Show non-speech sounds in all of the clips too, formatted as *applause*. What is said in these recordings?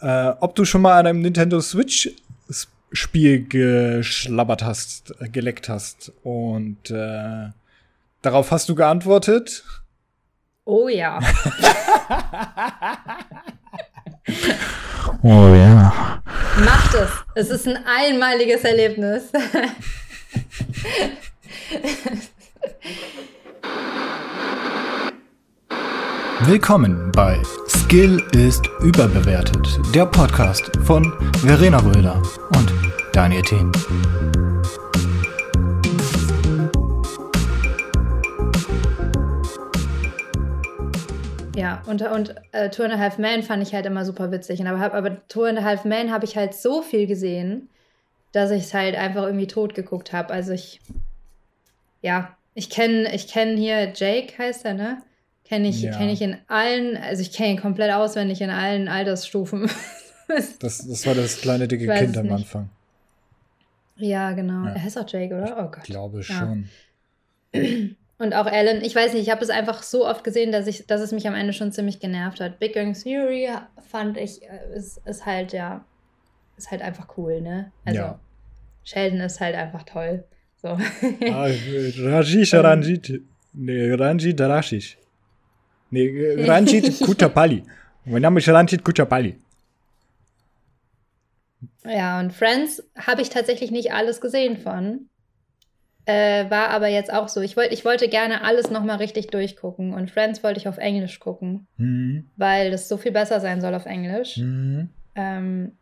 äh, ob du schon mal an einem Nintendo Switch Spiel geschlabbert hast, geleckt hast. Und äh, darauf hast du geantwortet. Oh ja. *laughs* oh ja. Macht es. Es ist ein einmaliges Erlebnis. Willkommen bei Skill ist überbewertet, der Podcast von Verena Röder und Daniel Thien. Ja, und, und äh, Two and a Half Man fand ich halt immer super witzig. Und aber, aber Two and a Half Man habe ich halt so viel gesehen, dass ich es halt einfach irgendwie tot geguckt habe. Also ich, ja, ich kenne ich kenn hier Jake, heißt er, ne? Kenne ich, ja. kenn ich in allen, also ich kenne ihn komplett auswendig in allen Altersstufen. *laughs* das, das war das kleine dicke Kind am Anfang. Ja, genau. Ja. Er heißt auch Jake, oder? Oh Gott. Ich glaube schon. *clears throat* Und auch Alan, ich weiß nicht, ich habe es einfach so oft gesehen, dass, ich, dass es mich am Ende schon ziemlich genervt hat. Big Bang Theory fand ich, äh, ist, ist halt, ja, ist halt einfach cool, ne? Also, ja. Sheldon ist halt einfach toll. So. ah, *laughs* Rajish Ranjit. Nee, Ranjit Rashish. *laughs* Nee, Ranjit Kutapalli. Mein Name ist Ranjit Kutapalli. Ja, und Friends habe ich tatsächlich nicht alles gesehen von. Äh, war aber jetzt auch so. Ich, wollt, ich wollte gerne alles nochmal richtig durchgucken. Und Friends wollte ich auf Englisch gucken. Mhm. Weil das so viel besser sein soll auf Englisch. Mhm. Ähm,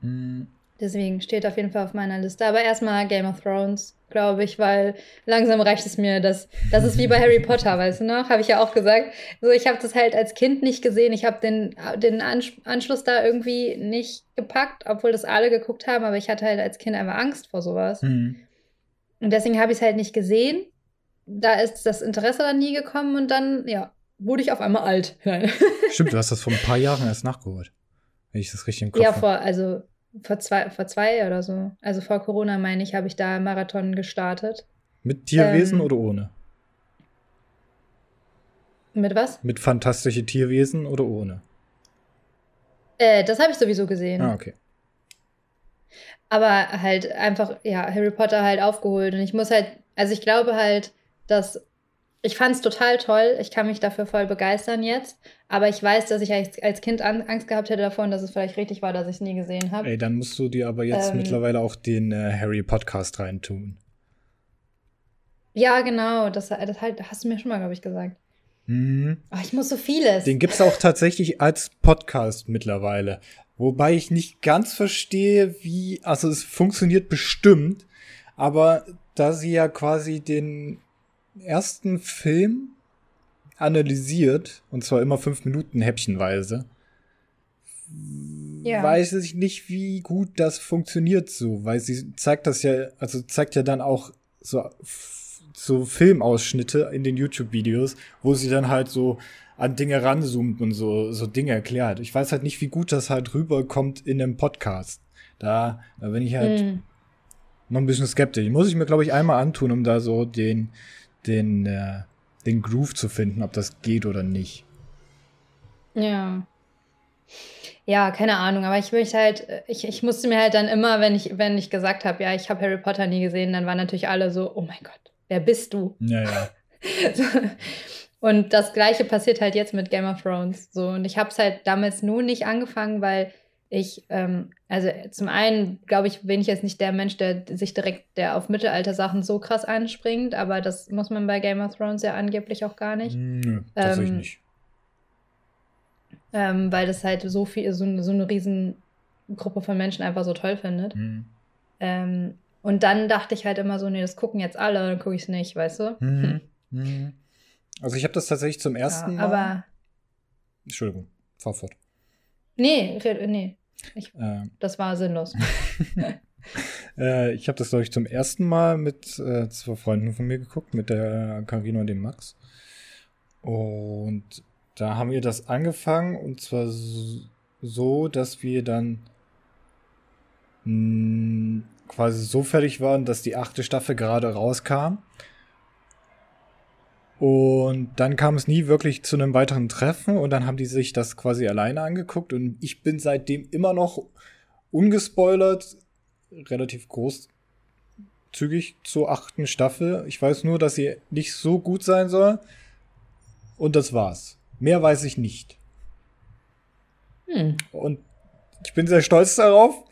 mhm. Deswegen steht auf jeden Fall auf meiner Liste. Aber erstmal Game of Thrones, glaube ich, weil langsam reicht es mir. Das, das ist wie bei Harry Potter, weißt du noch? Habe ich ja auch gesagt. So, ich habe das halt als Kind nicht gesehen. Ich habe den, den Anschluss da irgendwie nicht gepackt, obwohl das alle geguckt haben. Aber ich hatte halt als Kind einfach Angst vor sowas. Mhm. Und deswegen habe ich es halt nicht gesehen. Da ist das Interesse dann nie gekommen und dann, ja, wurde ich auf einmal alt. *laughs* Stimmt, du hast das vor ein paar Jahren erst nachgeholt. Wenn ich das richtig im Kopf Ja, vor, also vor zwei, vor zwei oder so. Also vor Corona, meine ich, habe ich da Marathon gestartet. Mit Tierwesen ähm, oder ohne? Mit was? Mit fantastische Tierwesen oder ohne? Äh, das habe ich sowieso gesehen. Ah, okay. Aber halt einfach, ja, Harry Potter halt aufgeholt. Und ich muss halt, also ich glaube halt, dass ich fand es total toll. Ich kann mich dafür voll begeistern jetzt. Aber ich weiß, dass ich als Kind Angst gehabt hätte davon, dass es vielleicht richtig war, dass ich es nie gesehen habe. Ey, dann musst du dir aber jetzt ähm, mittlerweile auch den äh, Harry Podcast reintun. Ja, genau. Das, das halt, hast du mir schon mal, glaube ich, gesagt. Mhm. Ach, ich muss so vieles. Den gibt es auch tatsächlich als Podcast mittlerweile. Wobei ich nicht ganz verstehe, wie, also es funktioniert bestimmt, aber da sie ja quasi den ersten Film analysiert, und zwar immer fünf Minuten häppchenweise, ja. weiß ich nicht, wie gut das funktioniert so, weil sie zeigt das ja, also zeigt ja dann auch so, so Filmausschnitte in den YouTube-Videos, wo sie dann halt so an Dinge ranzoomt und so, so Dinge erklärt. Ich weiß halt nicht, wie gut das halt rüberkommt in einem Podcast. Da, da bin ich halt mm. noch ein bisschen skeptisch. Muss ich mir, glaube ich, einmal antun, um da so den, den, äh, den Groove zu finden, ob das geht oder nicht. Ja. Ja, keine Ahnung, aber ich möchte halt, ich, ich musste mir halt dann immer, wenn ich, wenn ich gesagt habe, ja, ich habe Harry Potter nie gesehen, dann waren natürlich alle so, oh mein Gott, wer bist du? Ja, ja. so. *laughs* Und das gleiche passiert halt jetzt mit Game of Thrones. So, und ich habe es halt damals nur nicht angefangen, weil ich, ähm, also zum einen, glaube ich, bin ich jetzt nicht der Mensch, der sich direkt der auf Mittelalter-Sachen so krass anspringt, aber das muss man bei Game of Thrones ja angeblich auch gar nicht. Nö, tatsächlich ähm, nicht. Ähm, weil das halt so viel, so, so eine riesen Gruppe von Menschen einfach so toll findet. Mhm. Ähm, und dann dachte ich halt immer so, nee, das gucken jetzt alle, dann gucke ich es nicht, weißt du? Mhm. Mhm. Also ich habe das tatsächlich zum ersten ja, aber Mal. Entschuldigung, fahr fort. Nee, nee. Ich, ähm. Das war sinnlos. *laughs* äh, ich habe das, glaube ich, zum ersten Mal mit äh, zwei Freunden von mir geguckt, mit der Carina und dem Max. Und da haben wir das angefangen und zwar so, dass wir dann mh, hm, quasi so fertig waren, dass die achte Staffel gerade rauskam. Und dann kam es nie wirklich zu einem weiteren Treffen und dann haben die sich das quasi alleine angeguckt und ich bin seitdem immer noch ungespoilert, relativ großzügig zur achten Staffel. Ich weiß nur, dass sie nicht so gut sein soll und das war's. Mehr weiß ich nicht. Hm. Und ich bin sehr stolz darauf,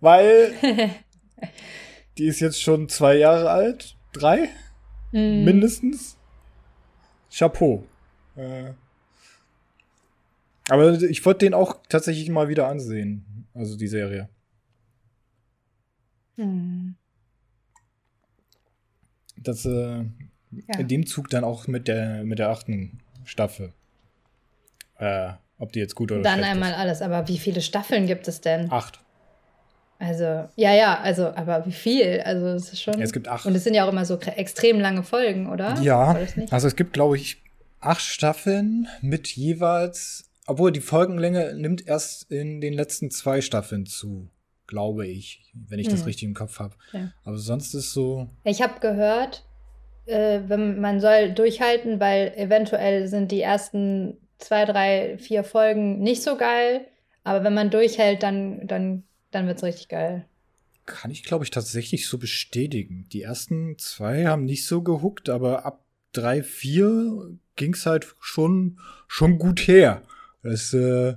weil *laughs* die ist jetzt schon zwei Jahre alt, drei mm. mindestens. Chapeau. Äh, aber ich wollte den auch tatsächlich mal wieder ansehen, also die Serie. Hm. Das äh, ja. in dem Zug dann auch mit der mit der achten Staffel. Äh, ob die jetzt gut oder Dann einmal ist. alles, aber wie viele Staffeln gibt es denn? Acht. Also, ja, ja, also, aber wie viel? Also, es ist schon. Ja, es gibt acht. Und es sind ja auch immer so extrem lange Folgen, oder? Ja. Also, es gibt, glaube ich, acht Staffeln mit jeweils, obwohl die Folgenlänge nimmt erst in den letzten zwei Staffeln zu, glaube ich, wenn ich hm. das richtig im Kopf habe. Ja. Aber sonst ist so. Ich habe gehört, äh, wenn, man soll durchhalten, weil eventuell sind die ersten zwei, drei, vier Folgen nicht so geil. Aber wenn man durchhält, dann, dann, dann wird es richtig geil. Kann ich, glaube ich, tatsächlich so bestätigen. Die ersten zwei haben nicht so gehuckt, aber ab drei, vier ging es halt schon, schon gut her. Es äh,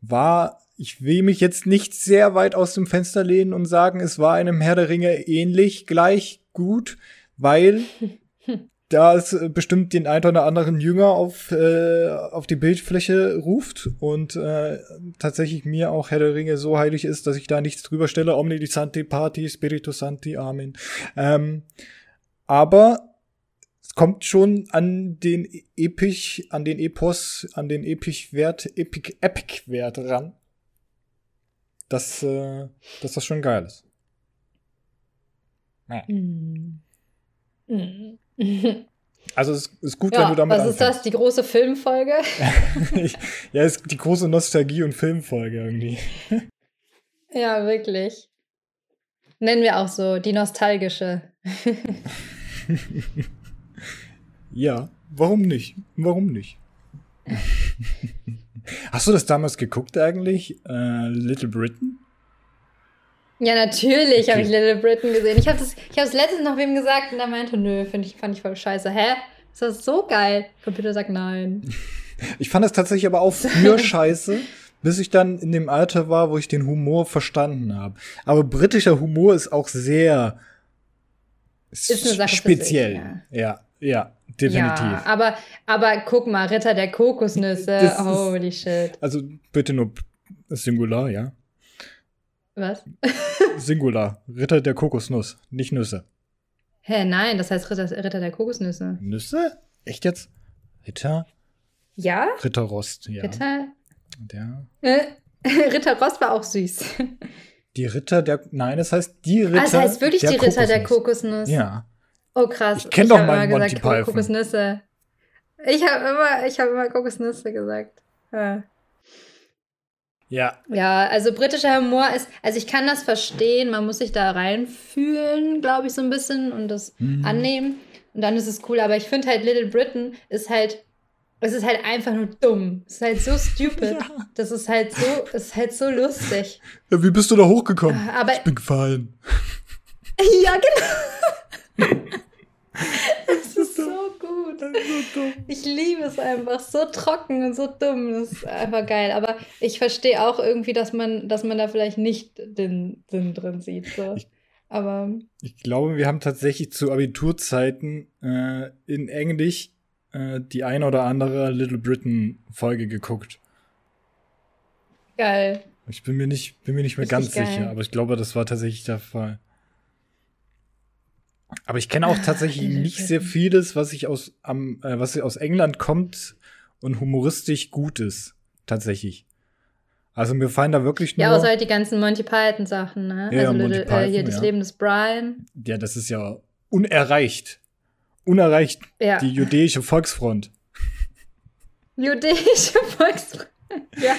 war, ich will mich jetzt nicht sehr weit aus dem Fenster lehnen und sagen, es war einem Herr der Ringe ähnlich gleich gut, weil *laughs* da es äh, bestimmt den einen oder anderen Jünger auf, äh, auf die Bildfläche ruft und äh, tatsächlich mir auch Herr der Ringe so heilig ist, dass ich da nichts drüber stelle. Omni di Santi Parti, Spiritus Santi, Amen. Ähm, aber es kommt schon an den Episch, an den Epos, an den Episch-Wert, Epic, Epic-Wert ran. Dass, äh, dass das schon geil ist. Ja. Mm. Mm. *laughs* Also es ist gut, ja, wenn du damit Was ist das, die große Filmfolge? *laughs* ja, es ist die große Nostalgie- und Filmfolge irgendwie. *laughs* ja, wirklich. Nennen wir auch so, die nostalgische. ja, warum nicht? Warum nicht? Hast du das damals geguckt eigentlich? Äh, Little Britain? Ja, natürlich habe ich Little Britain gesehen. Ich habe das, ich es letztens noch wem gesagt und er meinte, nö, finde ich, fand ich voll scheiße. Hä? Ist das so geil? Computer sagt nein. *laughs* Ich fand es tatsächlich aber auch früher scheiße, bis ich dann in dem Alter war, wo ich den Humor verstanden habe. Aber britischer Humor ist auch sehr ist Sache speziell. Sich, ja. ja, ja, definitiv. Ja, aber, aber guck mal, Ritter der Kokosnüsse, das holy ist, shit. Also bitte nur Singular, ja. Was? *laughs* Singular. Ritter der Kokosnuss, nicht Nüsse. Hä, nein, das heißt Ritter, Ritter der Kokosnüsse. Nüsse? Echt jetzt? Ritter? Ja? Ritter Rost, ja. Ritter? Der. Äh, *laughs* Ritter Rost war auch süß. Die Ritter der. Nein, das heißt die Ritter. Ah, das heißt wirklich die Ritter Kokosnuss. der Kokosnuss. Ja. Oh krass. Ich kenne doch meinen Monty gesagt, Python. Kokosnüsse. Ich habe immer, hab immer Kokosnüsse gesagt. Ja. Ja. Ja, also britischer Humor ist, also ich kann das verstehen, man muss sich da reinfühlen, glaube ich, so ein bisschen und das mhm. annehmen. Und dann ist es cool, aber ich finde halt Little Britain ist halt, es ist halt einfach nur dumm. Es ist halt so stupid. *laughs* Ja. Das ist halt so, es ist halt so lustig. Ja, wie bist du da hochgekommen? Aber, ich bin gefallen. *laughs* Ja, genau. *laughs* *laughs* Es ist so gut. Ich liebe es einfach. So trocken und so dumm. Das ist einfach geil. Aber ich verstehe auch irgendwie, dass man, dass man da vielleicht nicht den Sinn drin sieht. So. Ich, Aber. Ich glaube, wir haben tatsächlich zu Abiturzeiten äh, in Englisch äh, die eine oder andere Little Britain-Folge geguckt. Geil. Ich bin mir nicht, bin mir nicht mehr ganz geil. sicher, aber ich glaube, das war tatsächlich der Fall. Aber ich kenne auch *laughs* tatsächlich nicht sehr vieles, was ich aus, am, äh, was aus England kommt und humoristisch gut ist. Tatsächlich. Also mir fallen da wirklich nur. Ja, außer halt die ganzen Monty Python Sachen, ne? Ja, also Monty Python, äh, hier das Leben des Brian. Ja, das ist ja unerreicht. Unerreicht. Ja. Die jüdische Volksfront. Jüdische *laughs* Volksfront. ja.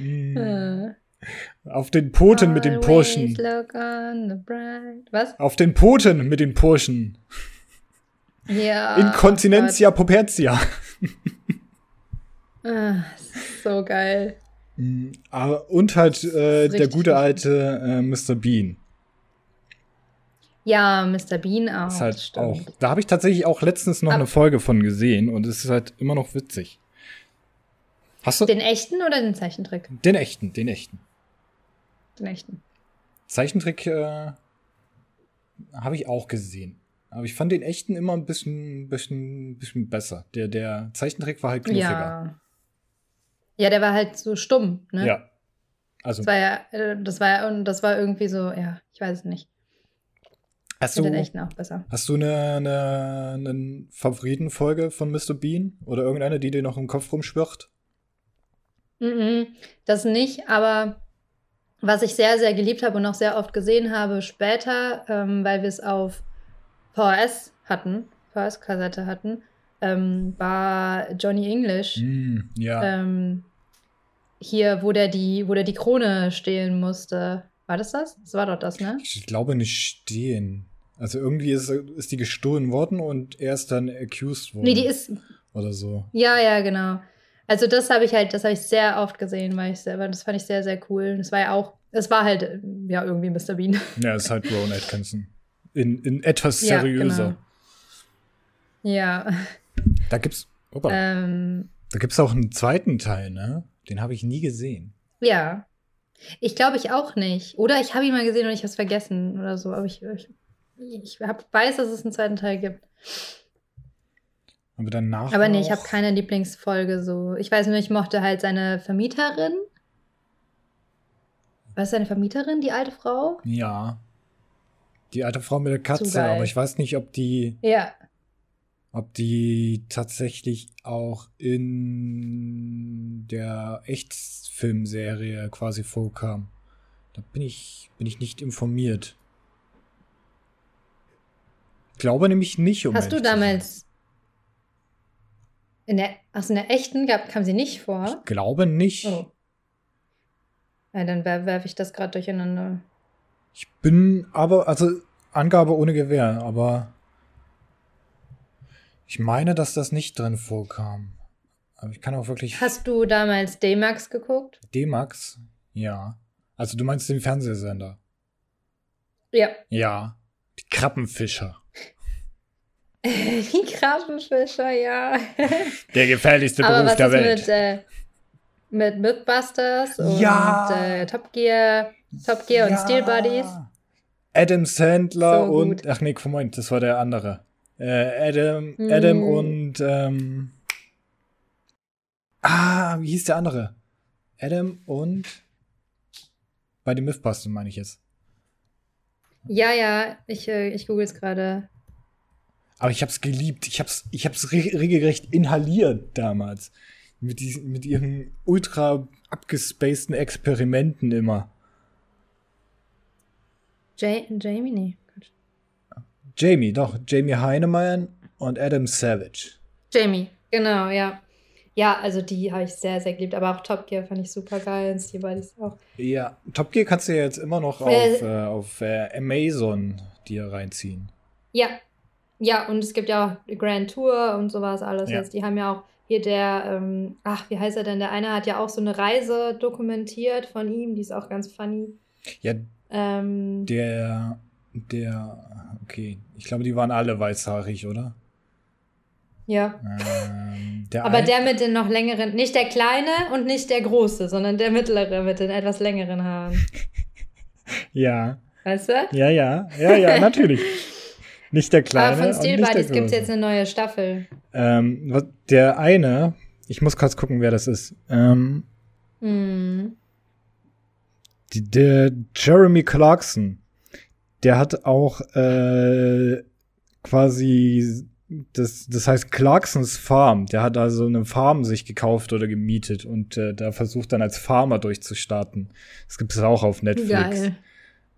mm. Auf den Poten mit den Burschen. Was? Auf den Poten mit den Burschen. Ja. Inkontinentia Popertia. ah, so geil. Mm, aber, und halt äh, der gute alte äh, Mr. Bean. Ja, Mr. Bean auch. Ist halt auch. Da habe ich tatsächlich auch letztens noch Aber eine Folge von gesehen und es ist halt immer noch witzig. Hast du? Den echten oder den Zeichentrick? Den echten, den echten. Den echten. Zeichentrick äh, habe ich auch gesehen. Aber ich fand den echten immer ein bisschen, bisschen, bisschen besser. Der, der Zeichentrick war halt knuffiger. Ja. ja, der war halt so stumm, ne? Ja. Also. Das war ja, äh, das war ja, und das war irgendwie so, ja, ich weiß es nicht. Hast du, den echten auch besser. Hast du eine, eine, eine Favoritenfolge von Mr. Bean? Oder irgendeine, die dir noch im Kopf rumschwirrt? Mm -mm, das nicht, aber was ich sehr, sehr geliebt habe und auch sehr oft gesehen habe später, ähm, weil wir es auf VHS hatten, VHS-Kassette hatten, ähm, war Johnny English. Mm, ja. Ähm, hier, wo der, die, wo der die Krone stehlen musste. War das das? Das war doch das, ne? Ich glaube nicht stehen. Also irgendwie ist, ist die gestohlen worden und er ist dann accused worden. Nee, die ist. Oder so. Ja, ja, genau. Also das habe ich halt, das habe ich sehr oft gesehen, weil ich selber, das fand ich sehr, sehr cool. Das war ja auch, es war halt, ja, irgendwie Mr. Bean. *laughs* Ja, es ist halt Rowan Atkinson. In, in etwas seriöser. Ja, genau. ja. Da gibt's, opa, ähm, da gibt's auch einen zweiten Teil, ne? Den habe ich nie gesehen. Ja. Ich glaube ich auch nicht. Oder ich habe ihn mal gesehen und ich habe es vergessen oder so. Aber ich, ich, ich hab, weiß, dass es einen zweiten Teil gibt. Aber danach. Aber nee, ich habe keine Lieblingsfolge so. Ich weiß nur, ich mochte halt seine Vermieterin. Was ist seine Vermieterin, die alte Frau? Ja. Die alte Frau mit der Katze, aber ich weiß nicht, ob die. Ja. Ob die tatsächlich auch in der Echtfilmserie quasi vorkam. Da bin ich, bin ich nicht informiert. Ich glaube nämlich nicht. Um Hast du damals in der, also in der echten gab, kam sie nicht vor? Ich glaube nicht. Oh. Ja, dann werfe ich das gerade durcheinander. Ich bin aber, also Angabe ohne Gewehr, aber ich meine, dass das nicht drin vorkam. Aber ich kann auch wirklich. Hast du damals D-Max geguckt? D-Max? Ja. Also du meinst den Fernsehsender? Ja. Ja. Die Krabbenfischer. *laughs* Die Krabbenfischer, ja. Der gefährlichste Beruf Aber was der ist Welt. Mit, äh, mit Mythbusters und Ja. äh, Top Gear, Top Gear und Steel Buddies. Adam Sandler So und. gut. Ach nee, Moment, das war der andere. Äh, Adam, Adam Mm. und. Ähm, ah, wie hieß der andere? Adam und. Bei den Mythbusters meine ich jetzt. Ja, ja, ich, äh, ich google es gerade. Aber ich hab's geliebt. Ich hab's, ich hab's re regelrecht inhaliert damals. Mit, diesen, mit ihren ultra abgespaceden Experimenten immer. Ja Jamie, nee. Jamie, doch. Jamie Heinemann und Adam Savage. Jamie, genau, ja. Ja, also die habe ich sehr, sehr geliebt. Aber auch Top Gear fand ich super geil. Und Steel Buddies auch. Ja, Top Gear kannst du ja jetzt immer noch auf, Äh. äh, auf äh, Amazon dir reinziehen. Ja. Ja, und es gibt ja auch Grand Tour und sowas alles Ja. jetzt. Die haben ja auch hier der, ähm, ach, wie heißt er denn? Der eine hat ja auch so eine Reise dokumentiert von ihm, die ist auch ganz funny. Ja, Ähm, der, der, okay. Ich glaube, die waren alle weißhaarig, oder? ja. Ähm, der Aber der mit den noch längeren, nicht der kleine und nicht der große, sondern der mittlere mit den etwas längeren Haaren. *laughs* Ja, Weißt du? ja, ja, ja, ja, natürlich. *laughs* Nicht der kleine. Aber von Steel Buddies gibt es jetzt eine neue Staffel. Ähm, der eine, ich muss kurz gucken, wer das ist. Ähm, Hm. die, der Jeremy Clarkson, der hat auch äh, quasi, das, das heißt Clarksons Farm. Der hat also eine Farm sich gekauft oder gemietet und äh, da versucht dann als Farmer durchzustarten. Das gibt es auch auf Netflix. Geil.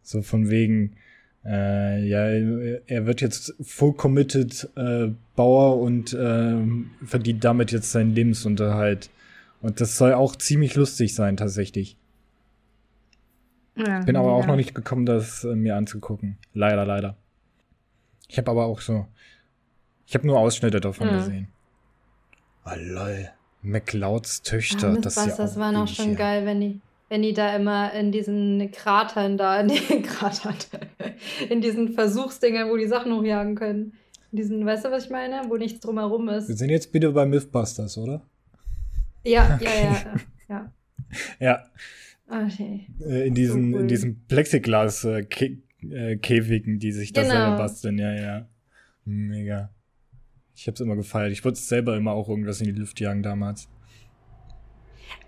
So von wegen, äh, ja, er wird jetzt full committed äh, Bauer und ähm, verdient damit jetzt seinen Lebensunterhalt. Und das soll auch ziemlich lustig sein, tatsächlich. Ja, Bin aber auch ja. noch nicht gekommen, das äh, mir anzugucken. Leider, leider. Ich habe aber auch so. Ich habe nur Ausschnitte davon ja. gesehen. Oh lol. McLeods Töchter. Ja, das, das, ja das war noch schon geil, wenn die, wenn die da immer in diesen Kratern da, *laughs* in den Kratern, in diesen Versuchsdingern, wo die Sachen hochjagen können. In diesen, weißt du, was ich meine? Wo nichts drumherum ist. Wir sind jetzt bitte bei Mythbusters, oder? Ja, okay. ja, ja, ja. *laughs* ja. Okay. Äh, in diesen, so cool. in diesen Plexiglas-Käfigen, äh, die sich da genau. selber basteln, ja, ja. Mega. Ich hab's immer gefeiert. Ich wollte selber immer auch irgendwas in die Luft jagen damals.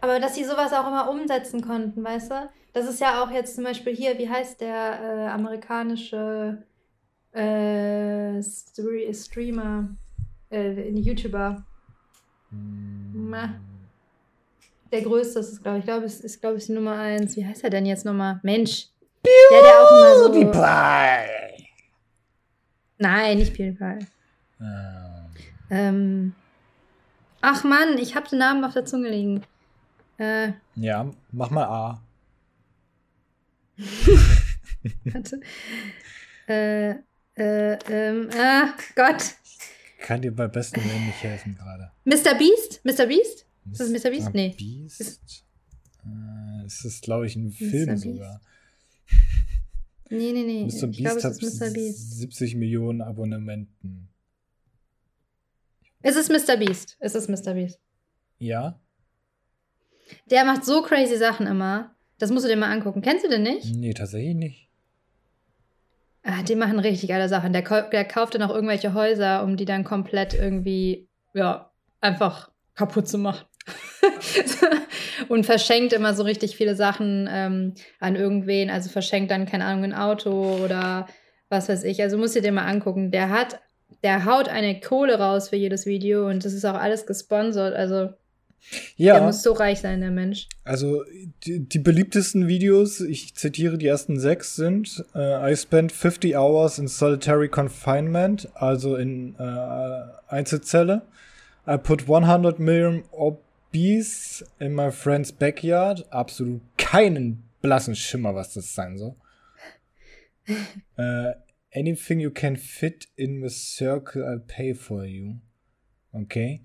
Aber dass sie sowas auch immer umsetzen konnten, weißt du? Das ist ja auch jetzt zum Beispiel hier, wie heißt der äh, amerikanische äh, Streamer, äh, YouTuber? Hm. Der größte ist es, glaube ich. Ich glaube, es ist, glaube ich, die Nummer eins. Wie heißt er denn jetzt nochmal? Mensch. Der, der auch immer so. PewDiePie. Nein, nicht PewDiePie. Ah. Ähm. Ach Mann, ich habe den Namen auf der Zunge liegen. Äh. Ja, mach mal A. *laughs* Warte. Äh, äh, ähm, ah, Gott. Ich kann dir bei besten Willen nicht helfen gerade. Mr. Beast? Mr. Beast? Ist das Mr. Beast? Nee. Beast? Ist, äh, es ist, glaube ich, ein Mr. Film Beast? sogar. Nee, nee, nee. Mr. Beast glaub, hat 70 Millionen Abonnenten. Es ist Mr. Beast. Es ist Mr. Beast. Ja. Der macht so crazy Sachen immer. Das musst du dir mal angucken. Kennst du den nicht? Nee, tatsächlich nicht. Ah, die machen richtig geile Sachen. Der, der kauft dann auch irgendwelche Häuser, um die dann komplett irgendwie, ja, einfach kaputt zu machen. *laughs* und verschenkt immer so richtig viele Sachen ähm, an irgendwen. Also verschenkt dann, keine Ahnung, ein Auto oder was weiß ich. Also musst du dir mal angucken. Der hat, der haut eine Kohle raus für jedes Video und das ist auch alles gesponsert. Also ja. Der muss so reich sein, der Mensch. Also die, die beliebtesten Videos, ich zitiere die ersten sechs, sind uh, I spent 50 hours in solitary confinement, also in uh, Einzelzelle. I put 100 million obese in my friend's backyard. Absolut keinen blassen Schimmer, was das sein soll. uh, *laughs* anything you can fit in the circle, I'll pay for you. Okay.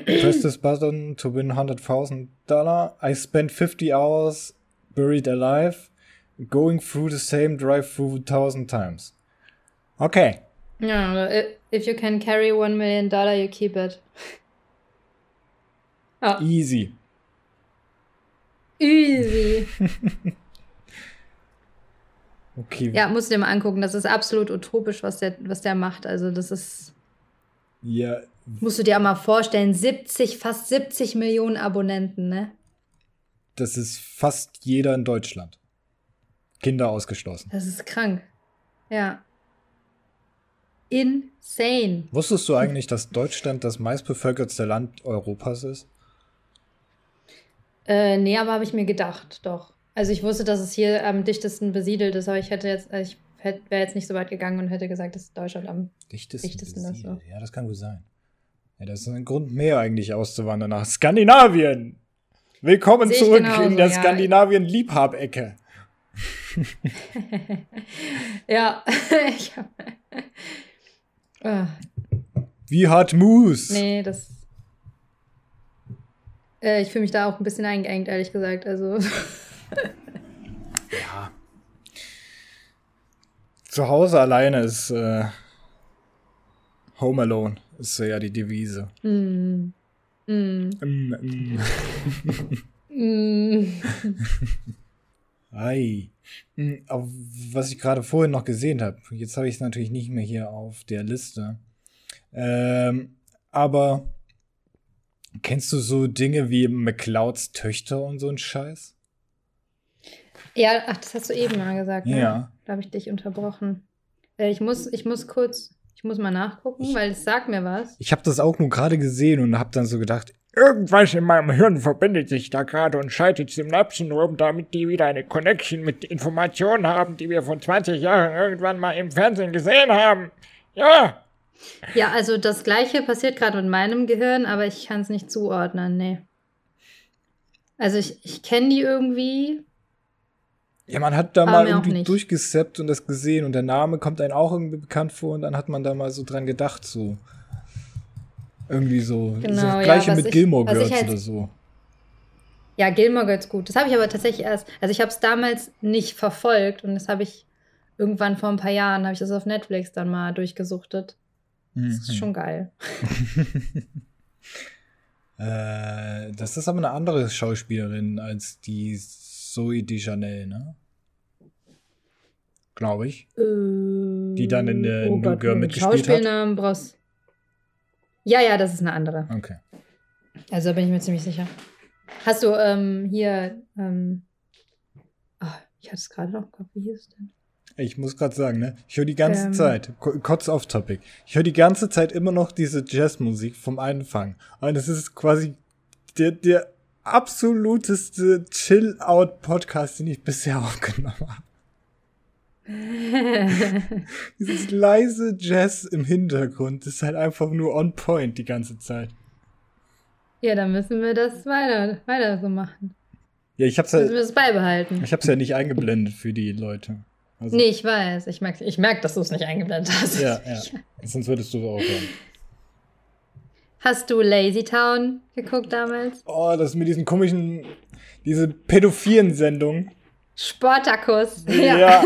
Press this button to win $100,000. I spent 50 hours buried alive, going through the same drive-through a thousand times. Okay. Yeah, if you can carry one million dollar, you keep it. oh. *laughs* Easy. Easy. *laughs* okay. Ja, musst du dir mal angucken. Das ist absolut utopisch, was der, was der macht. Also, das ist. Ja, Musst du dir auch mal vorstellen, 70, fast 70 Millionen Abonnenten, ne? Das ist fast jeder in Deutschland. Kinder ausgeschlossen. Das ist krank. Ja. Insane. Wusstest du eigentlich, dass Deutschland das meistbevölkertste Land Europas ist? Äh, nee, aber habe ich mir gedacht, doch. Also ich wusste, dass es hier am dichtesten besiedelt ist, aber ich hätte jetzt, also ich wäre jetzt nicht so weit gegangen und hätte gesagt, dass Deutschland am dichtesten, dichtesten ist. So. Ja, das kann gut sein. Ja, das ist ein Grund mehr eigentlich auszuwandern nach Skandinavien. Willkommen zurück genauso, in der ja. Skandinavien-Liebhabecke. *laughs* ja. *laughs* Ah. Wie hat Moose? Nee, das. Äh, ich fühle mich da auch ein bisschen eingeengt, ehrlich gesagt. Also. *laughs* ja. Zu Hause alleine ist äh, Home Alone ist ja die Devise. Mm. Mm. Mm, mm. *laughs* Ei. Auf, was ich gerade vorhin noch gesehen habe. Jetzt habe ich es natürlich nicht mehr hier auf der Liste. Ähm, aber kennst du so Dinge wie McClouds Töchter und so ein Scheiß? Ja, ach, das hast du eben mal gesagt. Ne? Ja. Da habe ich dich unterbrochen. Äh, ich, muss, ich muss kurz ich muss mal nachgucken, ich, weil es sagt mir was. Ich habe das auch nur gerade gesehen und habe dann so gedacht, irgendwas in meinem Hirn verbindet sich da gerade und schaltet Synapsen rum, damit die wieder eine Connection mit Informationen haben, die wir vor 20 Jahren irgendwann mal im Fernsehen gesehen haben. Ja. Ja, also das gleiche passiert gerade mit meinem Gehirn, aber ich kann es nicht zuordnen, nee. Also ich, ich kenne die irgendwie. Ja, man hat da mal irgendwie durchgesappt und das gesehen und der Name kommt einem auch irgendwie bekannt vor und dann hat man da mal so dran gedacht, so. Irgendwie so. Genau, so das gleiche ja, mit ich, Gilmore Girls halt, oder so. Ja, Gilmore Girls gut. Das habe ich aber tatsächlich erst, also ich habe es damals nicht verfolgt und das habe ich irgendwann vor ein paar Jahren, habe ich das auf Netflix dann mal durchgesuchtet. Das mhm. ist schon geil. *laughs* äh, das ist aber eine andere Schauspielerin als die Zoe Dejanel, ne? Glaube ich. Äh, die dann in der oh New Girl mitgespielt hat. Brauchst ja, ja, das ist eine andere. Okay. Also da bin ich mir ziemlich sicher. Hast du ähm, hier, ähm, oh, ich hatte es gerade noch im wie hieß es denn? Ich muss gerade sagen, ne? Ich höre die ganze ähm, Zeit, kurz off topic. Ich höre die ganze Zeit immer noch diese Jazzmusik vom Anfang. Und es ist quasi der, der absoluteste Chill-Out-Podcast, den ich bisher *laughs* aufgenommen habe. *laughs* Dieses leise Jazz im Hintergrund ist halt einfach nur on point die ganze Zeit. Ja, dann müssen wir das weiter, weiter so machen. Ja, ich hab's ja. Müssen wir es beibehalten. Ich hab's ja nicht eingeblendet für die Leute. Also, nee, ich weiß. Ich merke, ich merk, dass du es nicht eingeblendet hast. Ja, ja. Sonst würdest du es auch hören. Hast du Lazy Town geguckt damals? Oh, das mit diesen komischen, diese pädophilen Sendungen. Sportakus. Ja. Ja,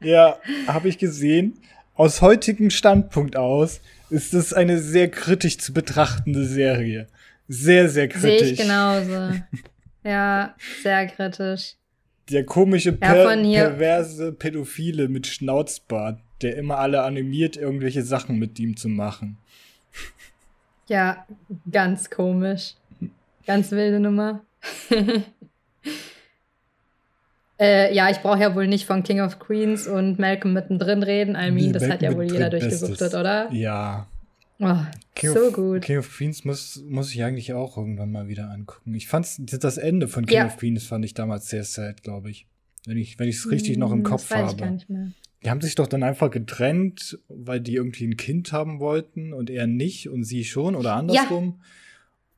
*laughs* ja habe ich gesehen. Aus heutigem Standpunkt aus ist es eine sehr kritisch zu betrachtende Serie. Sehr, sehr kritisch. Sehe ich genauso. ja, sehr kritisch. Der komische, per ja, perverse Pädophile mit Schnauzbart, der immer alle animiert, irgendwelche Sachen mit ihm zu machen. Ja, ganz komisch. Ganz wilde Nummer. *laughs* Äh, ja, ich brauche ja wohl nicht von King of Queens und Malcolm mittendrin reden. I mean, das Malcolm hat ja wohl jeder durchgesuchtet, oder? Ja. Oh, King so of, gut. King of Queens muss, muss ich eigentlich auch irgendwann mal wieder angucken. Ich fand das Ende von King ja. of Queens fand ich damals sehr sad, glaube ich. Wenn ich wenn es richtig noch im hm, Kopf das weiß habe. Ich gar nicht mehr. Die haben sich doch dann einfach getrennt, weil die irgendwie ein Kind haben wollten und er nicht und sie schon oder andersrum. Ja.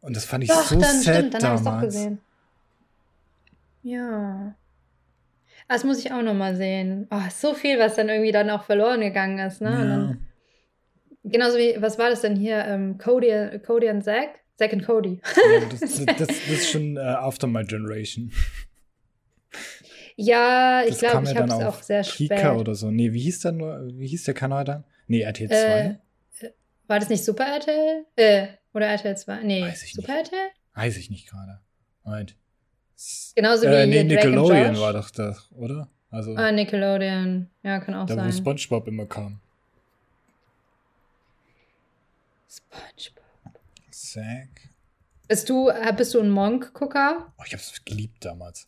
Und das fand ich doch, so dann, sad stimmt, dann damals. Doch gesehen. Ja. Das muss ich auch noch mal sehen. Oh, so viel, was dann irgendwie dann auch verloren gegangen ist, ne? Ja. Dann, genauso wie, was war das denn hier? Ähm, Cody, Cody und Zack? Zack und Cody. Ja, *laughs* das, das, das, das, ist schon uh, After My Generation. Ja, ich glaube, ich habe es auch sehr Kika spät. oder so. Nee, wie hieß der nur, wie hieß der Kanal dann? Nee, RTL 2. Äh, war das nicht Super RTL? Äh, oder RTL 2? Nee, Super nicht. RTL? Weiß ich nicht gerade. Moment. Genauso wie äh, nee, Nickelodeon war doch das, oder? Also, ah, Nickelodeon. Ja, kann auch da, sein. Da, wo Spongebob immer kam. Spongebob. Zack. Bist du, äh, bist du ein Monk-Gucker? Oh, ich hab's geliebt damals.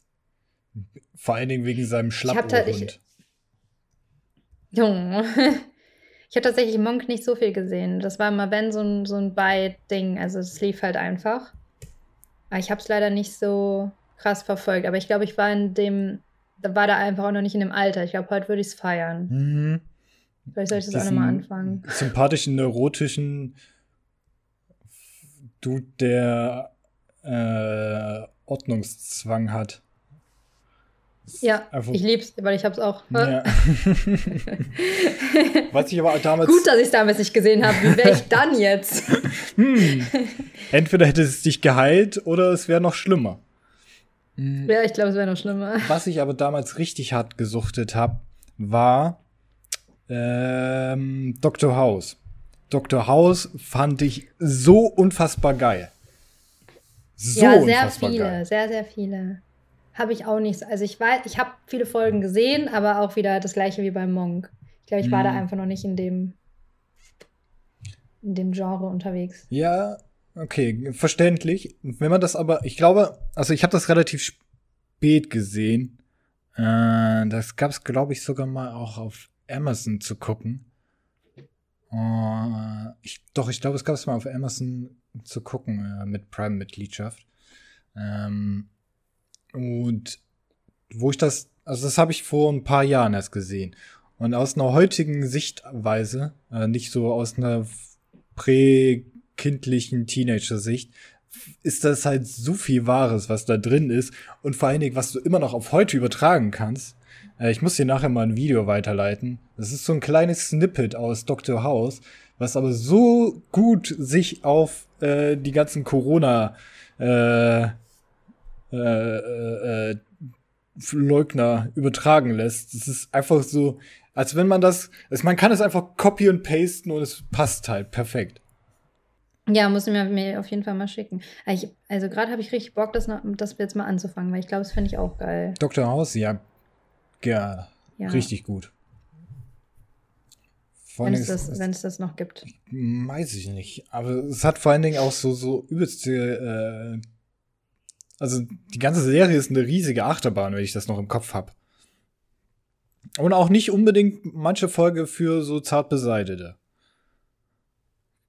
Vor allen Dingen wegen seinem Schlappohrhund. Junge. *laughs* Ich habe tatsächlich Monk nicht so viel gesehen. Das war immer, wenn, so ein, so ein Bei-Ding. Also es lief halt einfach. Aber ich habe es leider nicht so krass verfolgt. Aber ich glaube, ich war in dem, da war da einfach auch noch nicht in dem Alter. Ich glaube, heute würde ich es feiern. Mhm. Vielleicht soll ich das Diesen auch nochmal anfangen. Sympathischen, neurotischen Dude, der äh, Ordnungszwang hat. Ja, ich lieb's, weil ich hab's auch. Ja. *laughs* Was ich aber damals. Gut, dass ich es damals nicht gesehen habe. Wie wäre ich *laughs* dann jetzt? hm. Entweder hätte es dich geheilt oder es wäre noch schlimmer. Hm. Ja, ich glaube, es wäre noch schlimmer. *laughs* Was ich aber damals richtig hart gesuchtet habe, war ähm, Dr. House. Dr. House fand ich so unfassbar geil. So ja, sehr viele, geil. sehr, sehr viele. Habe ich auch nicht. Also ich weiß, ich habe viele Folgen gesehen, aber auch wieder das gleiche wie beim Monk. Ich glaube, ich war hm. da einfach noch nicht in dem in dem Genre unterwegs. Ja, Okay, verständlich. Wenn man das aber, ich glaube, also ich habe das relativ spät gesehen. Äh, das gab es, glaube ich, sogar mal auch auf Amazon zu gucken. Uh, ich, doch, ich glaube, es gab es mal auf Amazon zu gucken äh, mit Prime-Mitgliedschaft. Ähm, und wo ich das, also das habe ich vor ein paar Jahren erst gesehen. Und aus einer heutigen Sichtweise, äh, nicht so aus einer prä kindlichen Teenager-Sicht ist das halt so viel Wahres, was da drin ist und vor allen Dingen, was du immer noch auf heute übertragen kannst. Äh, ich muss dir nachher mal ein Video weiterleiten. Das ist so ein kleines Snippet aus Dr. House, was aber so gut sich auf äh, die ganzen Corona äh, äh, äh, Leugner übertragen lässt. Es ist einfach so, als wenn man das, also man kann es einfach copy und pasten und es passt halt perfekt. Ja, muss mir, mir auf jeden Fall mal schicken. Ich, also gerade habe ich richtig Bock, das, noch, das jetzt mal anzufangen, weil ich glaube, das finde ich auch geil. Dr. House, ja, ja, ja. richtig gut. Wenn es, das, wenn es das noch gibt. Weiß ich nicht. Aber es hat vor allen Dingen auch so, so übelste. Äh, also die ganze Serie ist eine riesige Achterbahn, wenn ich das noch im Kopf habe. Und auch nicht unbedingt manche Folge für so zart Beseitete.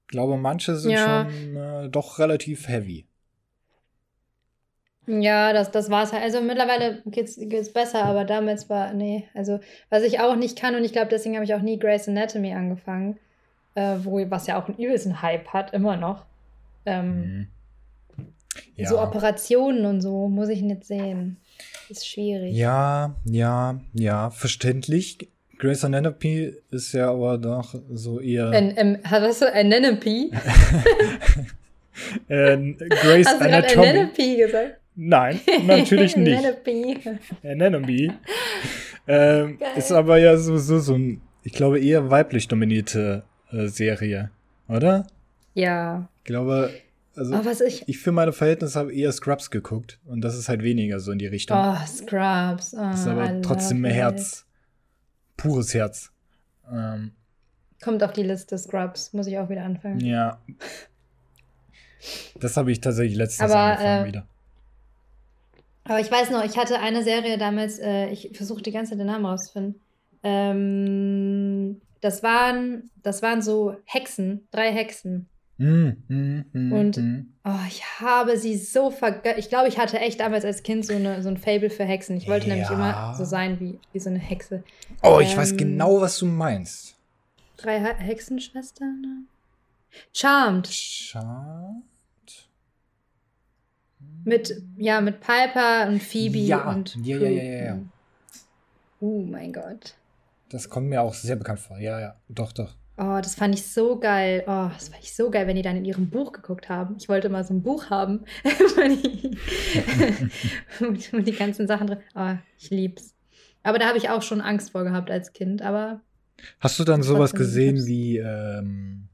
Ich glaube, manche sind ja. schon äh, doch relativ heavy. Ja, das, das war's halt. Also mittlerweile geht's, geht's besser, aber damals war, nee. Also, was ich auch nicht kann, und ich glaube, deswegen habe ich auch nie Grey's Anatomy angefangen, äh, wo, was ja auch einen übelsten Hype hat, immer noch. Ähm, mhm. ja. So Operationen und so muss ich nicht sehen. Ist schwierig. Ja, ja, ja, verständlich. Grey's Anatomy ist ja aber doch so eher. Ein, ähm, *laughs* hast du Anatomy? äh, Grey's hast Anatomy. Anatomy gesagt? Nein, natürlich *laughs* nicht. Anatomy. ähm, ist aber ja sowieso so ein, ich glaube, eher weiblich dominierte äh, Serie, oder? Ja. Ich glaube, also oh, ich, ich für meine Verhältnisse habe eher Scrubs geguckt und das ist halt weniger so in die Richtung. Oh, Scrubs. Oh, ist aber trotzdem mehr Herz. Pures Herz. Ähm, Kommt auf die Liste Scrubs, muss ich auch wieder anfangen. Ja. Das habe ich tatsächlich letztes Jahr angefangen äh, wieder. Aber ich weiß noch, ich hatte eine Serie damals, äh, ich versuche die ganze Zeit den Namen rauszufinden. Ähm, das waren, das waren so Hexen, drei Hexen. Mm, mm, mm, und oh, ich habe sie so vergessen. Ich glaube, ich hatte echt damals als Kind so, eine, so ein Fable für Hexen. Ich wollte ja. nämlich immer so sein wie, wie so eine Hexe. Oh, ich weiß ähm, genau, was du meinst. Drei Hexenschwestern? Charmed. Charmed? Mit, ja, mit Piper und Phoebe ja. und. Ja, ja, ja, ja, ja. Oh mein Gott. Das kommt mir auch sehr bekannt vor. Ja, ja, doch, doch. Oh, das fand ich so geil. Oh, das fand ich so geil, wenn die dann in ihrem Buch geguckt haben. Ich wollte mal so ein Buch haben, *laughs* wo die ganzen Sachen drin. Oh, ich lieb's. Aber da habe ich auch schon Angst vor gehabt als Kind, aber. Hast du dann sowas gesehen wie, ähm,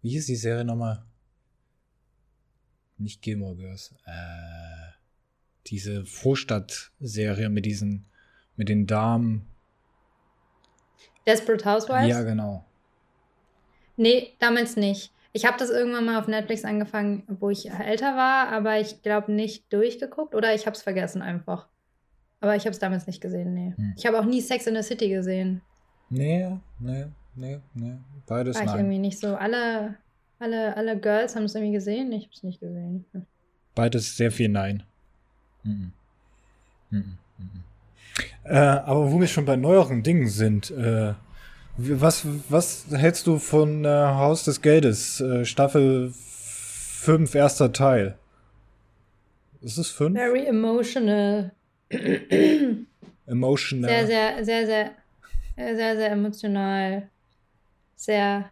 wie hieß die Serie nochmal? nicht Gilmore Girls, äh, diese Vorstadt-Serie mit diesen, mit den Damen. Desperate Housewives? Ja, genau. Nee, damals nicht. Ich habe das irgendwann mal auf Netflix angefangen, wo ich älter war, aber ich glaube nicht durchgeguckt oder ich habe es vergessen einfach. Aber ich habe es damals nicht gesehen, nee. Hm. Ich habe auch nie Sex in the City gesehen. Nee, nee, nee, nee. Beides war ich nein. irgendwie nicht so. Alle alle, alle Girls haben es irgendwie gesehen. Ich habe es nicht gesehen. Beides sehr viel Nein. Mhm. Mhm. Mhm. Äh, aber wo wir schon bei neueren Dingen sind, äh, was, was hältst du von äh, Haus des Geldes, äh, Staffel 5, erster Teil? Ist es 5? Very emotional. emotional. Sehr, sehr, sehr, sehr, sehr, sehr emotional. Sehr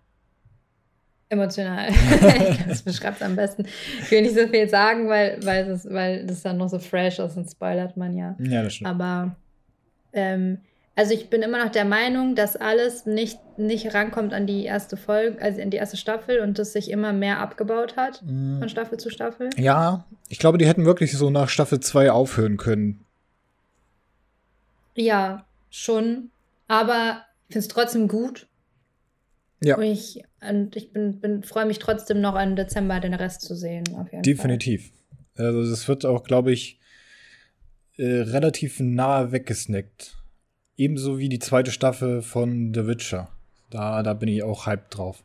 Emotional. *laughs* das beschreibt es am besten. Ich will nicht so viel sagen, weil, weil, das, weil das dann noch so fresh ist und spoilert man ja. Ja, das stimmt. Aber ähm, also ich bin immer noch der Meinung, dass alles nicht, nicht rankommt an die erste Folge, also in die erste Staffel und das sich immer mehr abgebaut hat mm. von Staffel zu Staffel. Ja, ich glaube, die hätten wirklich so nach Staffel 2 aufhören können. Ja, schon. Aber ich finde es trotzdem gut. Ja. Und ich, und ich bin, bin, freue mich trotzdem noch im Dezember den Rest zu sehen. Definitiv. Fall. Also das wird auch, glaube ich, äh, relativ nahe weggesnackt. Ebenso wie die zweite Staffel von The Witcher. Da, da bin ich auch hyped drauf.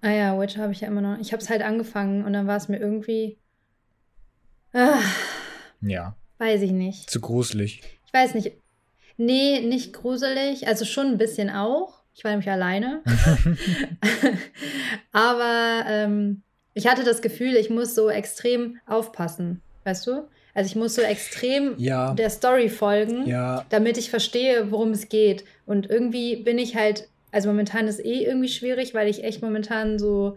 Ah ja, Witcher habe ich ja immer noch. Ich habe es halt angefangen und dann war es mir irgendwie. Ah, ja. Weiß ich nicht. Zu gruselig. Ich weiß nicht. Nee, nicht gruselig. Also schon ein bisschen auch. Ich war nämlich alleine. *laughs* *laughs* Aber ähm, ich hatte das Gefühl, ich muss so extrem aufpassen, weißt du? Also ich muss so extrem ja. der Story folgen, ja. damit ich verstehe, worum es geht. Und irgendwie bin ich halt, also momentan ist eh irgendwie schwierig, weil ich echt momentan so,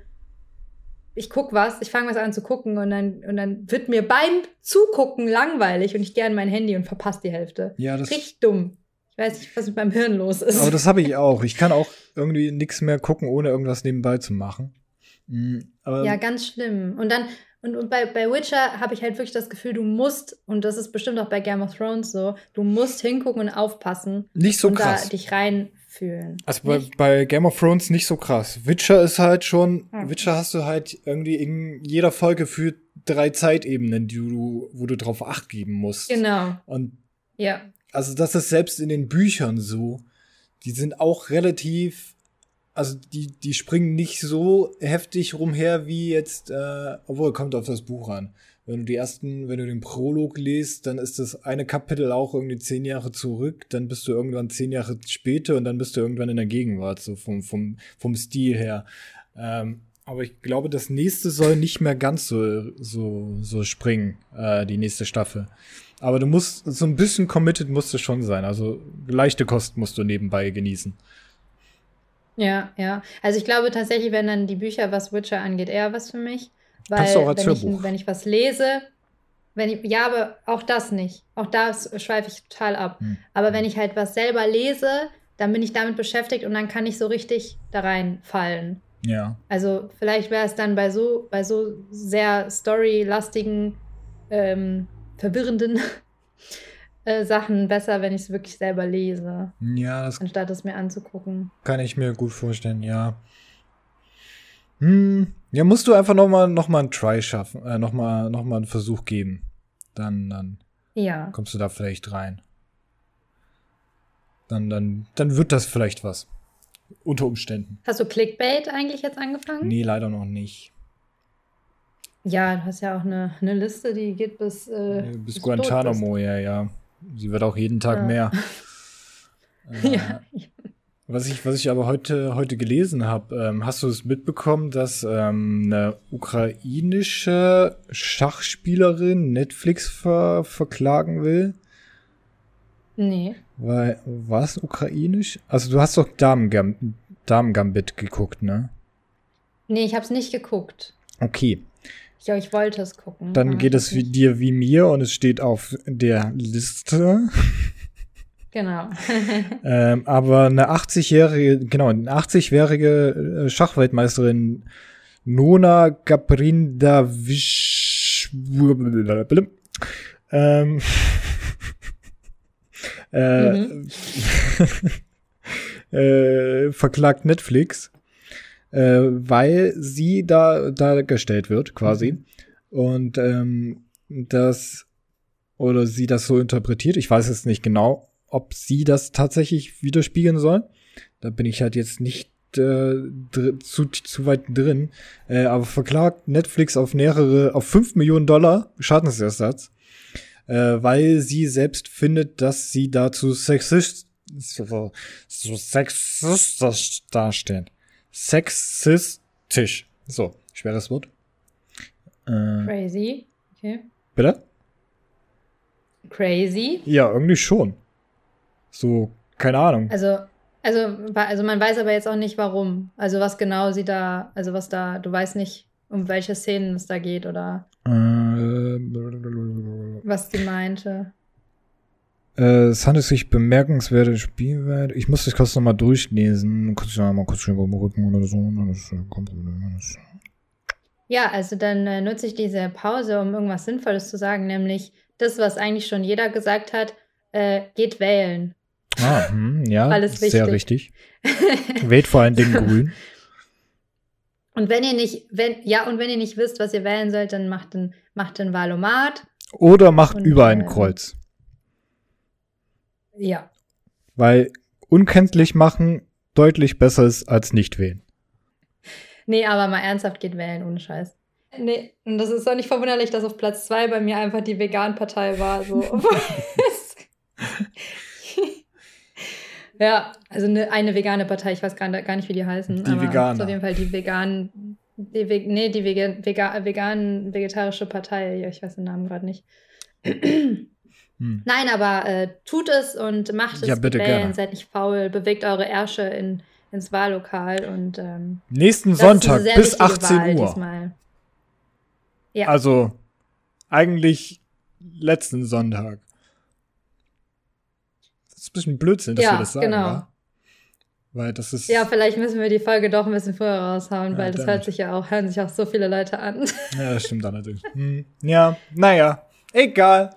ich guck was, ich fange was an zu gucken und dann, und dann wird mir beim Zugucken langweilig und ich gehe an mein Handy und verpasse die Hälfte. Ja, das Richtig dumm. Ich weiß nicht, was mit meinem Hirn los ist. Aber das habe ich auch. Ich kann auch irgendwie nichts mehr gucken, ohne irgendwas nebenbei zu machen. Mhm, ja, ganz schlimm. Und dann, und, und bei, bei Witcher habe ich halt wirklich das Gefühl, du musst, und das ist bestimmt auch bei Game of Thrones so, du musst hingucken und aufpassen. Nicht so und krass. Da dich reinfühlen. Also bei, bei, Game of Thrones nicht so krass. Witcher ist halt schon, hm. Witcher hast du halt irgendwie in jeder Folge für drei Zeitebenen, die du, wo du drauf acht geben musst. Genau. Und ja. Also das ist selbst in den Büchern so. Die sind auch relativ also die, die springen nicht so heftig rumher wie jetzt, äh, obwohl kommt auf das Buch an. Wenn du die ersten, wenn du den Prolog liest, dann ist das eine Kapitel auch irgendwie zehn Jahre zurück, dann bist du irgendwann zehn Jahre später und dann bist du irgendwann in der Gegenwart, so vom, vom, vom Stil her. Ähm, aber ich glaube, das nächste soll nicht mehr ganz so, so, so springen, äh, die nächste Staffel. Aber du musst, so ein bisschen committed musst du schon sein. Also leichte Kost musst du nebenbei genießen. Ja, ja. Also ich glaube tatsächlich, wenn dann die Bücher, was Witcher angeht, eher was für mich. Weil Kannst du auch als wenn, ich, wenn ich was lese, wenn ich, ja, aber auch das nicht. Auch da schweife ich total ab. Hm. Aber wenn ich halt was selber lese, dann bin ich damit beschäftigt und dann kann ich so richtig da reinfallen. Ja. Also vielleicht wäre es dann bei so, bei so sehr storylastigen, ähm, verwirrenden *laughs* äh, Sachen besser, wenn ich es wirklich selber lese. Ja, das anstatt es mir anzugucken. Kann ich mir gut vorstellen, ja. Hm, ja, musst du einfach noch mal, noch mal einen Try schaffen, äh, noch mal, noch mal einen Versuch geben. Dann, dann ja. kommst du da vielleicht rein. Dann, dann, dann wird das vielleicht was. Unter Umständen. Hast du Clickbait eigentlich jetzt angefangen? Nee, leider noch nicht. Ja, du hast ja auch eine, eine Liste, die geht bis. Äh, bis, bis Guantanamo, ja, ja. Sie wird auch jeden Tag ja. mehr. *laughs* äh, ja. Was ich, was ich aber heute, heute gelesen habe, ähm, hast du es mitbekommen, dass ähm, eine ukrainische Schachspielerin Netflix ver verklagen will? Nee. Weil, was ukrainisch? Also du hast doch Damen Damengambit geguckt, ne? Nee, ich hab's nicht geguckt. Okay. Glaube, ich wollte es gucken. Dann geht es wie dir wie mir und es steht auf der Liste. Genau. *laughs* ähm, aber eine 80-jährige, genau, eine 80-jährige äh, Schachweltmeisterin Nona Gaprindavish ähm, äh, mhm. äh, verklagt Netflix äh, weil sie da dargestellt wird, quasi. Mhm. Und ähm, das oder sie das so interpretiert. Ich weiß jetzt nicht genau, ob sie das tatsächlich widerspiegeln soll. Da bin ich halt jetzt nicht äh, zu, zu weit drin. Äh, aber verklagt Netflix auf mehrere, auf 5 Millionen Dollar Schadensersatz, äh, weil sie selbst findet, dass sie dazu sexist, so, so sexistisch dastehen sexistisch. So, schweres Wort. Äh, Crazy. Okay. Bitte? Crazy? Ja, irgendwie schon. So, keine Ahnung. Also, also, also man weiß aber jetzt auch nicht warum. Also was genau sie da, also was da, du weißt nicht, um welche Szenen es da geht oder äh, was sie meinte. Äh, es handelt sich bemerkenswerte Spielwert. Ich muss das kurz nochmal durchlesen. Kurz ja mal kurz überbrücken oder so. Das kommt das. Ja, also dann äh, nutze ich diese Pause, um irgendwas Sinnvolles zu sagen, nämlich das, was eigentlich schon jeder gesagt hat, äh, geht wählen. Ah, hm, ja, *laughs* Alles sehr richtig. *laughs* Wählt vor allen Dingen grün. *laughs* Und wenn ihr nicht, wenn, ja, und wenn ihr nicht wisst, was ihr wählen sollt, dann macht den, macht den Valomat. Oder macht und, über ein äh, Kreuz. Ja. Weil unkenntlich machen deutlich besser ist als nicht wählen. Nee, aber mal ernsthaft geht wählen, ohne Scheiß. Nee, und das ist doch nicht verwunderlich, dass auf Platz zwei bei mir einfach die Vegan-Partei war. So. *laughs* *laughs* ja, also eine, eine vegane Partei, ich weiß gar, gar nicht, wie die heißen. Die Veganer. Ist auf jeden Fall die veganen, Die, nee, die Vega Vega vegan vegetarische Partei, ich weiß den Namen gerade nicht. Hm. Nein, aber äh, tut es und macht es. Ja, bitte wählen, gerne. seid nicht faul, bewegt eure Ärsche in, ins Wahllokal und ähm, Nächsten Sonntag bis wichtige 18 Wahl Uhr. Diesmal. Ja. Also eigentlich letzten Sonntag. Das ist ein bisschen Blödsinn, dass Ja, wir das sagen, genau. Weil das ist. Ja, vielleicht müssen wir die Folge doch ein bisschen früher raushauen, Ja, weil das hört sich ja auch, hören sich auch so viele Leute an. Ja, das stimmt allerdings. Hm. Ja, naja, egal.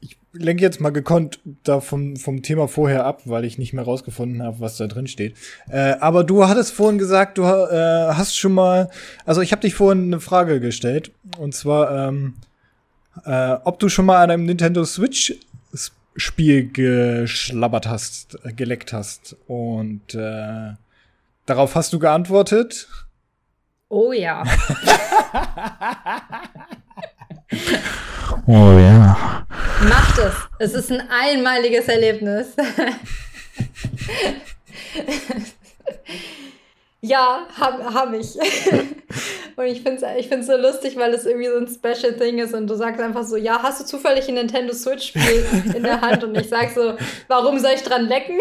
Ich lenke jetzt mal gekonnt da vom, vom Thema vorher ab, weil ich nicht mehr rausgefunden habe, was da drin steht. Äh, aber du hattest vorhin gesagt, du äh, hast schon mal, also ich habe dich vorhin eine Frage gestellt, und zwar, ähm, äh, ob du schon mal an einem Nintendo Switch Spiel geschlabbert hast, geleckt hast. Und äh, darauf hast du geantwortet. Oh ja. *laughs* Oh ja. Macht es. Es ist ein einmaliges Erlebnis. ja, habe hab ich. und ich finde es ich find's so lustig, weil es irgendwie so ein Special Thing ist und du sagst einfach so, ja, hast du zufällig ein Nintendo Switch Spiel in der Hand? Und ich sag so, warum soll ich dran lecken?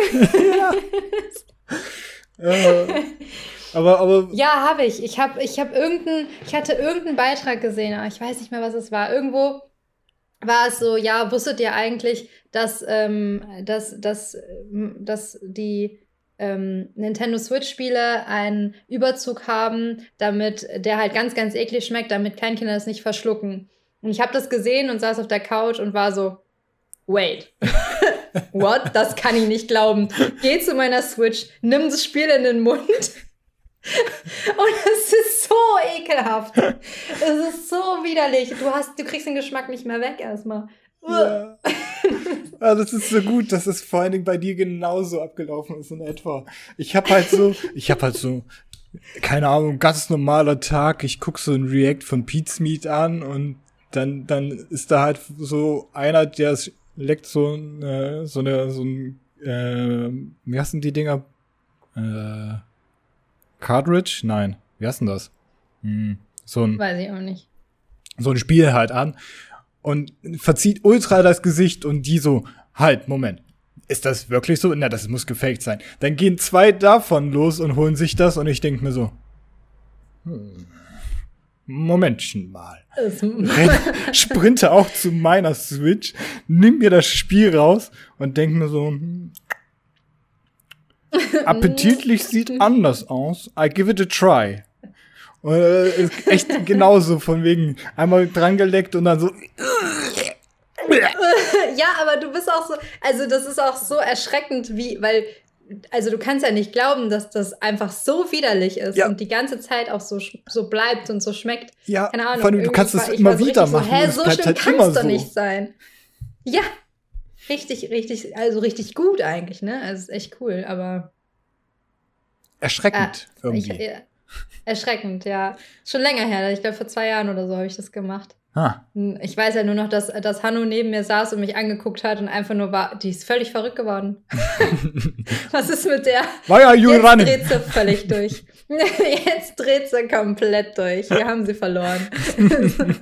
Äh, *laughs* aber, aber Ja, habe ich. Ich habe ich hab irgendeinen, ich hatte irgendeinen Beitrag gesehen, aber ich weiß nicht mehr, was es war. Irgendwo war es so, ja, wusstet ihr eigentlich, dass, ähm, dass, dass, dass die ähm, Nintendo Switch-Spiele einen Überzug haben, damit der halt ganz, ganz eklig schmeckt, damit Kleinkinder das nicht verschlucken. Und ich habe das gesehen und saß auf der Couch und war so, wait. *laughs* What? Das kann ich nicht glauben. Geh zu meiner Switch, nimm das Spiel in den Mund. *laughs* Und es ist so ekelhaft. Es ist so widerlich. Du, hast, du kriegst den Geschmack nicht mehr weg erstmal. ja. Ah, das ist so gut, dass es vor allen Dingen bei dir genauso abgelaufen ist in etwa. Ich hab halt so, ich hab halt so, keine Ahnung, ganz normaler Tag. Ich guck so ein React von Pete's Meat an und dann, dann ist da halt so einer, der leckt so, äh, so eine, so ein, äh, wie heißen die Dinger? Äh, Cartridge? Nein. Wie heißt denn das? Hm, so ein, Weiß ich auch nicht. so ein Spiel halt an und verzieht ultra das Gesicht und die so, halt, Moment. Ist das wirklich so? Na, das muss gefaked sein. Dann gehen zwei davon los und holen sich das und ich denk mir so, hm, Momentchen mal. Renn, sprinte auch zu meiner Switch, nimm mir das Spiel raus und denk mir so, hm, *laughs* appetitlich sieht anders aus. I give it a try. Und, äh, ist echt *laughs* genauso von wegen einmal dran geleckt und dann so. ja, aber du bist auch so, also das ist auch so erschreckend, wie, weil, also du kannst ja nicht glauben, dass das einfach so widerlich ist Ja. und die ganze Zeit auch so, so bleibt und so schmeckt. Ja, Keine Ahnung. vor allem, du kannst es immer so wieder richtig machen. So, Hä, so schlimm halt kann es doch so. nicht sein. Ja. Richtig, richtig, also richtig gut eigentlich, ne? Also ist echt cool, aber Erschreckend Ah, ich, irgendwie. ja, erschreckend, ja. Schon länger her, ich glaube vor zwei Jahren oder so habe ich das gemacht. Ah, Ich weiß ja nur noch, dass, dass Hanno neben mir saß und mich angeguckt hat und einfach nur war, die ist völlig verrückt geworden. *laughs* Was ist mit der? Why are you Jetzt running? dreht sie völlig durch. *laughs* Jetzt dreht sie komplett durch. Wir haben sie verloren. *laughs*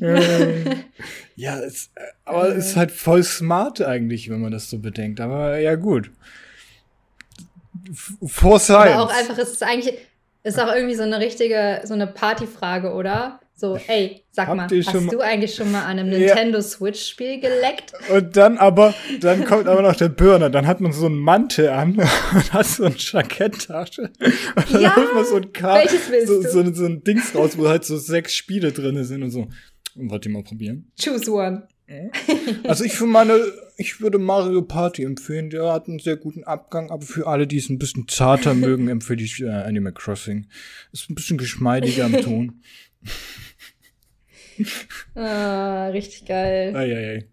Äh, *laughs* ja, es, aber es ist halt voll smart eigentlich, wenn man das so bedenkt. Aber ja, gut. For Science. Aber auch einfach, es ist eigentlich, ist auch irgendwie so eine richtige, so eine Partyfrage, oder? So, ey, sag Habt mal, hast schon du eigentlich schon mal an einem Ja. Nintendo Switch-Spiel geleckt? Und dann aber, dann kommt aber noch der Burner. Dann hat man so einen Mantel an *laughs* und hat so eine Jacketttasche. Und dann Ja, holt man so ein Kar willst so, so, so ein Dings raus, wo halt so sechs Spiele drin sind und so. Wollt ihr mal probieren? Choose one. Also ich für meine, ich würde Mario Party empfehlen. Der hat einen sehr guten Abgang, aber für alle, die es ein bisschen zarter *laughs* mögen, empfehle ich äh, Animal Crossing. Ist ein bisschen geschmeidiger im Ton. *laughs* Ah, richtig geil. Eieiei.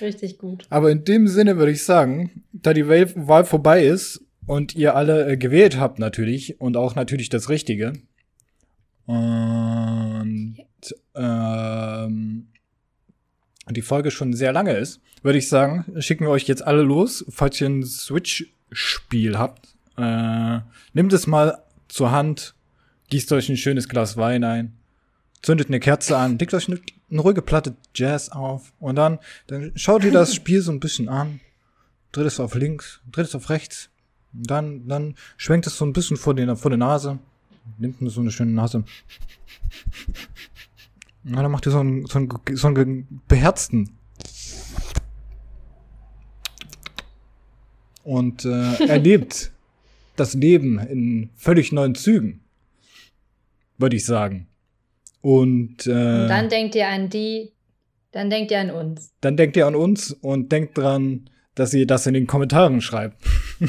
Richtig gut. Aber in dem Sinne würde ich sagen, da die Wahl, vorbei ist und ihr alle äh, gewählt habt natürlich und auch natürlich das Richtige. Und und die Folge schon sehr lange ist, würde ich sagen, schicken wir euch jetzt alle los. Falls ihr ein Switch-Spiel habt, äh, nehmt es mal zur Hand, gießt euch ein schönes Glas Wein ein, zündet eine Kerze an, legt euch eine, eine ruhige Platte Jazz auf und dann, dann schaut ihr das *laughs* Spiel so ein bisschen an, dreht es auf links, dreht es auf rechts, dann, dann schwenkt es so ein bisschen vor, die, vor der Nase, nimmt so eine schöne Nase. Und dann macht ihr so einen, so einen, so einen beherzten. Und äh, *laughs* erlebt das Leben in völlig neuen Zügen, würde ich sagen. Und, äh, und dann denkt ihr an die, dann denkt ihr an uns. Dann denkt ihr an uns und denkt dran, dass ihr das in den Kommentaren schreibt. *laughs*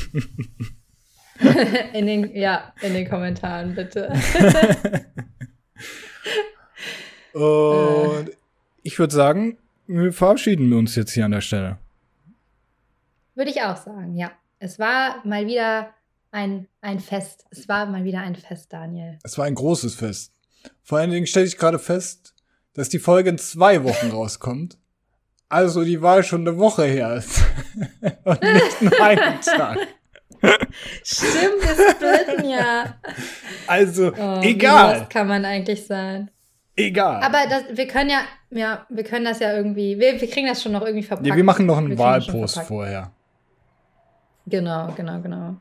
in den, ja, in den Kommentaren, bitte. *laughs* und ich würde sagen, wir verabschieden uns jetzt hier an der Stelle. Würde ich auch sagen, ja. Es war mal wieder ein, ein Fest. Es war mal wieder ein Fest, Daniel. Es war ein großes Fest. Vor allen Dingen stelle ich gerade fest, dass die Folge in zwei Wochen rauskommt. Also die Wahl schon eine Woche her ist. *laughs* Und nicht nur einen Tag. Stimmt, wir splitten ja. Also, oh, egal. Was kann man eigentlich sein? Egal. Aber das, wir können ja, ja, wir können das ja irgendwie, wir, wir kriegen das schon noch irgendwie verpackt. Ja, wir machen noch einen Wahlpost vorher. Genau, genau, genau.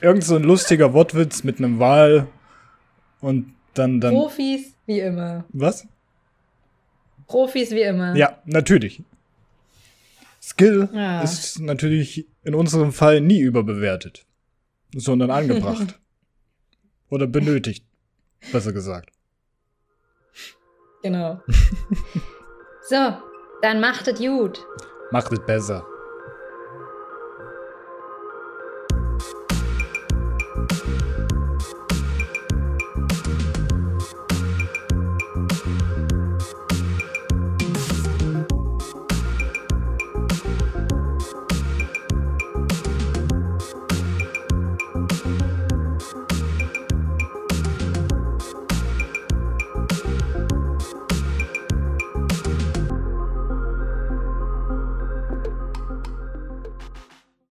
Irgend so ein lustiger Wortwitz mit einem Wahl und dann, dann. Profis wie immer. Was? Profis wie immer. Ja, natürlich. Skill ja. ist natürlich in unserem Fall nie überbewertet, sondern angebracht. *laughs* Oder benötigt, besser gesagt. Genau. *laughs* so, dann macht es gut. Macht es besser.